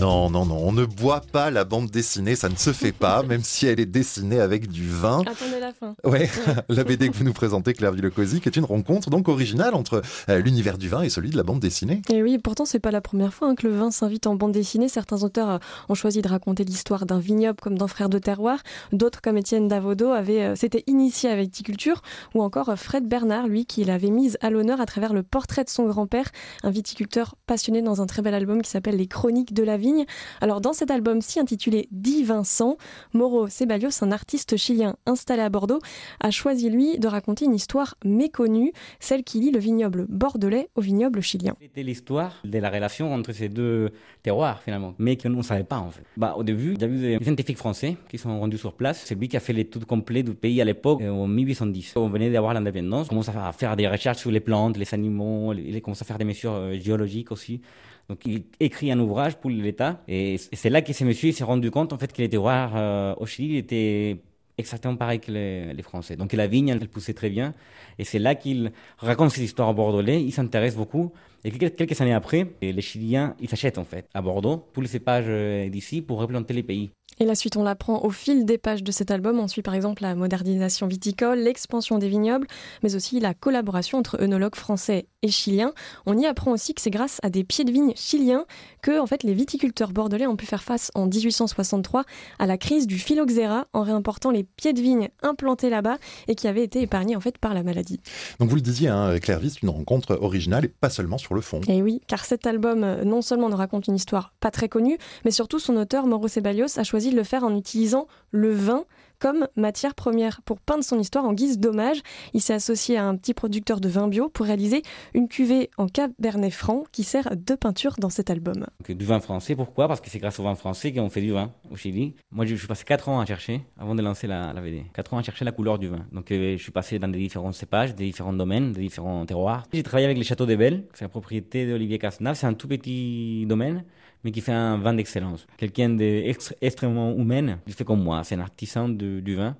Non, non, non, on ne boit pas la bande dessinée, ça ne se fait pas, même si elle est dessinée avec du vin. Attendez la fin. Ouais, la BD que vous nous présentez, Claire Villecozy, qui est une rencontre donc originale entre euh, l'univers du vin et celui de la bande dessinée. Et oui, pourtant c'est pas la première fois hein, que le vin s'invite en bande dessinée. Certains auteurs euh, ont choisi de raconter l'histoire d'un vignoble comme dans Frères de Terroir. D'autres, comme Étienne Davodo, avaient euh, s'étaient initiés à la viticulture. Ou encore Fred Bernard, lui, qui l'avait mise à l'honneur à travers le portrait de son grand-père, un viticulteur passionné dans un très bel album qui s'appelle Les Chroniques de la Alors dans cet album-ci intitulé Dit Vincent, Moro Ceballos, un artiste chilien installé à Bordeaux, a choisi lui de raconter une histoire méconnue, celle qui lie le vignoble bordelais au vignoble chilien. C'était l'histoire de la relation entre ces deux terroirs finalement, mais nous ne savait pas en fait. Bah, au début, il y a eu des scientifiques français qui sont rendus sur place. C'est lui qui a fait l'étude complète du pays à l'époque, euh, en 1810. On venait d'avoir l'indépendance, on commence à faire des recherches sur les plantes, les animaux, il commence à faire des mesures euh, géologiques aussi. Donc il écrit un ouvrage pour l'État et c'est là que ce monsieur s'est rendu compte en fait que les terroirs au Chili étaient exactement pareil que les, Français. Donc la vigne, elle poussait très bien. Et c'est là qu'il raconte cette histoire à bordelais. Il s'intéresse beaucoup. Et quelques années après, les Chiliens, ils s'achètent en fait à Bordeaux tous les cépages euh, d'ici pour replanter les pays. Et la suite, on l'apprend au fil des pages de cet album. On suit par exemple la modernisation viticole, l'expansion des vignobles, mais aussi la collaboration entre œnologues français et chiliens. On y apprend aussi que c'est grâce à des pieds de vigne chiliens que en fait, les viticulteurs bordelais ont pu faire face en 1863 à la crise du phylloxéra en réimportant les pieds de vigne implantés là-bas et qui avaient été épargnés en fait par la maladie. Donc vous le disiez, hein, Claire une rencontre originale et pas seulement sur le fond. Et oui, car cet album euh, non seulement nous raconte une histoire pas très connue, mais surtout son auteur Mauro Ceballos a choisi de le faire en utilisant le vin comme matière première pour peindre son histoire en guise d'hommage. Il s'est associé à un petit producteur de vin bio pour réaliser une cuvée en cabernet franc qui sert de peinture dans cet album. du vin français, pourquoi? Parce que c'est grâce au vin français qu'on fait du vin au Chili. Moi, je suis passé 4 ans à chercher avant de lancer la, la VD. 4 ans à chercher la couleur du vin. Donc, euh, je suis passé dans des différents cépages, des différents domaines, des différents terroirs. J'ai travaillé avec les châteaux des Belles, c'est la propriété d'Olivier Casnave. C'est un tout petit domaine mais qui fait un vin d'excellence. Quelqu'un d'extrêmement humain, il fait comme moi, c'est un artisan de, du vin.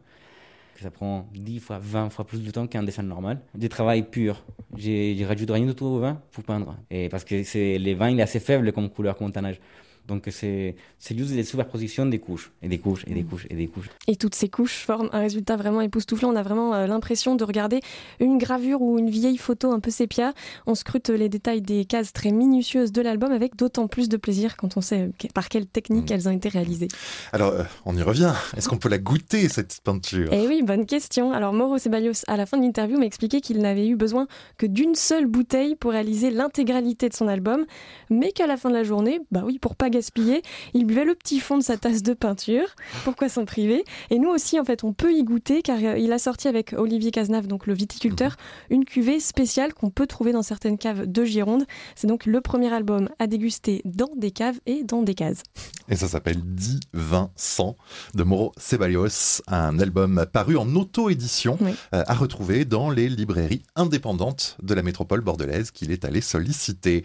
Ça prend 10 fois, 20 fois plus de temps qu'un dessin normal. Du travail pur. J'ai rajouté rien du tout au vin pour peindre. Et parce que les vins, il est assez faible comme couleur, comme tannage. Donc c'est juste des superpositions des couches, et des couches, et des couches, et des couches. Et toutes ces couches forment un résultat vraiment époustouflant. On a vraiment euh, l'impression de regarder une gravure ou une vieille photo un peu sépia. On scrute les détails des cases très minutieuses de l'album avec d'autant plus de plaisir quand on sait par quelle technique mm. elles ont été réalisées. Alors, euh, on y revient. Est-ce qu'on peut la goûter, cette peinture? Eh oui, bonne question. Alors, Mauro Ceballos, à la fin de l'interview, m'a expliqué qu'il n'avait eu besoin que d'une seule bouteille pour réaliser l'intégralité de son album, mais qu'à la fin de la journée, bah oui, pour pas Il buvait le petit fond de sa tasse de peinture. Pourquoi s'en priver? Et nous aussi, en fait, on peut y goûter car euh, il a sorti avec Olivier Cazenave, donc le viticulteur, mhm. une cuvée spéciale qu'on peut trouver dans certaines caves de Gironde. C'est donc le premier album à déguster dans des caves et dans des cases. Et ça s'appelle 10, 20, 100 de Moro Ceballos, un album paru en auto-édition euh, à retrouver dans les librairies indépendantes de la métropole bordelaise qu'il est allé solliciter.